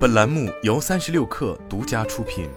本栏目由三十六氪独家出品。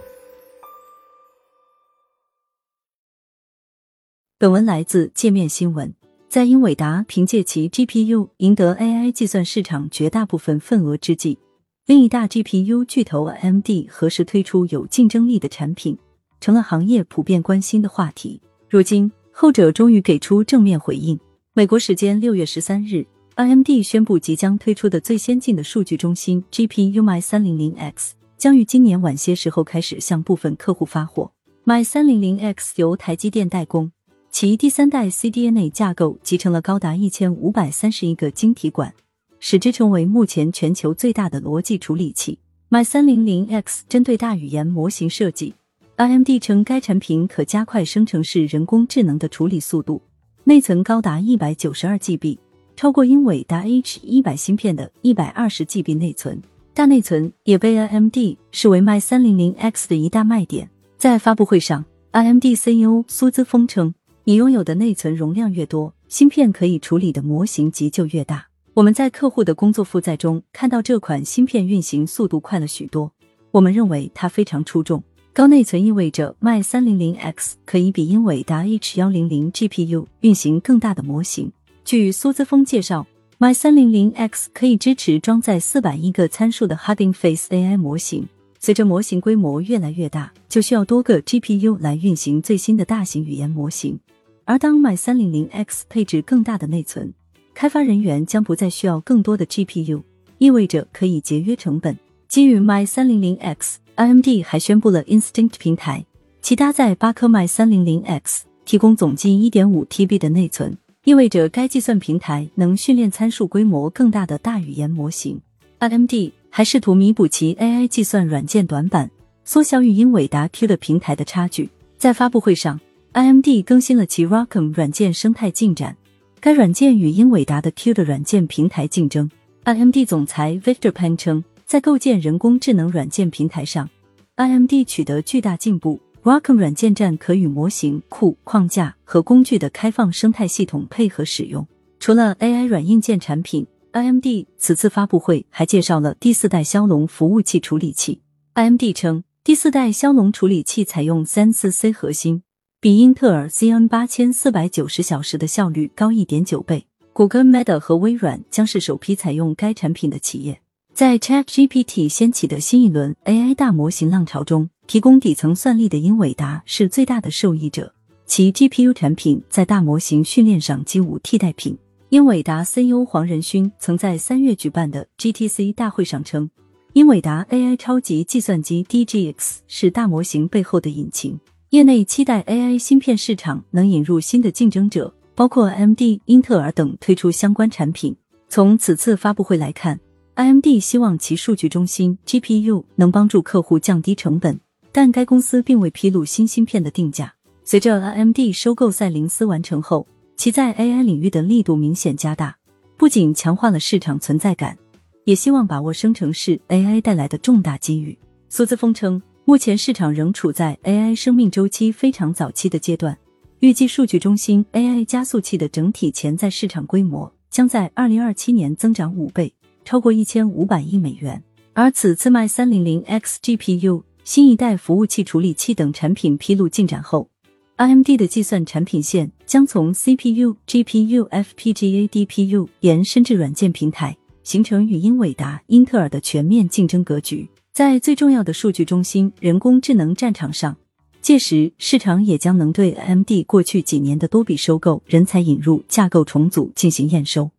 本文来自界面新闻。在英伟达凭借其 GPU 赢得 AI 计算市场绝大部分份额之际，另一大 GPU 巨头 AMD 何时推出有竞争力的产品，成了行业普遍关心的话题。如今，后者终于给出正面回应。美国时间六月十三日。AMD 宣布，即将推出的最先进的数据中心 GPU My 三零零 X 将于今年晚些时候开始向部分客户发货。My 三零零 X 由台积电代工，其第三代 CDNA 架构集成了高达一千五百三十一个晶体管，使之成为目前全球最大的逻辑处理器。My 三零零 X 针对大语言模型设计，AMD 称该产品可加快生成式人工智能的处理速度，内存高达一百九十二 GB。超过英伟达 H 一百芯片的一百二十 GB 内存，大内存也被 AMD 视为 My 三零零 X 的一大卖点。在发布会上，AMD CEO 苏姿峰称：“你拥有的内存容量越多，芯片可以处理的模型级就越大。我们在客户的工作负载中看到这款芯片运行速度快了许多，我们认为它非常出众。高内存意味着 My 三零零 X 可以比英伟达 H 幺零零 GPU 运行更大的模型。”据苏姿峰介绍，My 三零零 X 可以支持装载四百亿个参数的 Hugging Face AI 模型。随着模型规模越来越大，就需要多个 GPU 来运行最新的大型语言模型。而当 My 三零零 X 配置更大的内存，开发人员将不再需要更多的 GPU，意味着可以节约成本。基于 My 三零零 X，AMD 还宣布了 Instinct 平台，其搭载八颗 My 三零零 X，提供总计一点五 TB 的内存。意味着该计算平台能训练参数规模更大的大语言模型。AMD 还试图弥补其 AI 计算软件短板，缩小与英伟达 Q 的平台的差距。在发布会上，AMD 更新了其 rockm 软件生态进展，该软件与英伟达的 Q 的软件平台竞争。AMD 总裁 Victor Pan 称，在构建人工智能软件平台上，AMD 取得巨大进步。ROCm 软件站可与模型库、框架和工具的开放生态系统配合使用。除了 AI 软硬件产品，AMD 此次发布会还介绍了第四代骁龙服务器处理器。AMD 称，第四代骁龙处理器采用三四 C 核心，比英特尔 CN 八千四百九十小时的效率高一点九倍。谷歌、Meta 和微软将是首批采用该产品的企业。在 ChatGPT 掀起的新一轮 AI 大模型浪潮中。提供底层算力的英伟达是最大的受益者，其 GPU 产品在大模型训练上几无替代品。英伟达 CEO 黄仁勋曾在三月举办的 GTC 大会上称，英伟达 AI 超级计算机 DGX 是大模型背后的引擎。业内期待 AI 芯片市场能引入新的竞争者，包括 AMD、英特尔等推出相关产品。从此次发布会来看，AMD 希望其数据中心 GPU 能帮助客户降低成本。但该公司并未披露新芯片的定价。随着 AMD 收购赛灵思完成后，其在 AI 领域的力度明显加大，不仅强化了市场存在感，也希望把握生成式 AI 带来的重大机遇。苏姿峰称，目前市场仍处在 AI 生命周期非常早期的阶段，预计数据中心 AI 加速器的整体潜在市场规模将在二零二七年增长五倍，超过一千五百亿美元。而此次卖三零零 X GPU。新一代服务器处理器等产品披露进展后，AMD 的计算产品线将从 CPU、GPU、FPGA、DPU 延伸至软件平台，形成与英伟达、英特尔的全面竞争格局。在最重要的数据中心人工智能战场上，届时市场也将能对 AMD 过去几年的多笔收购、人才引入、架构重组进行验收。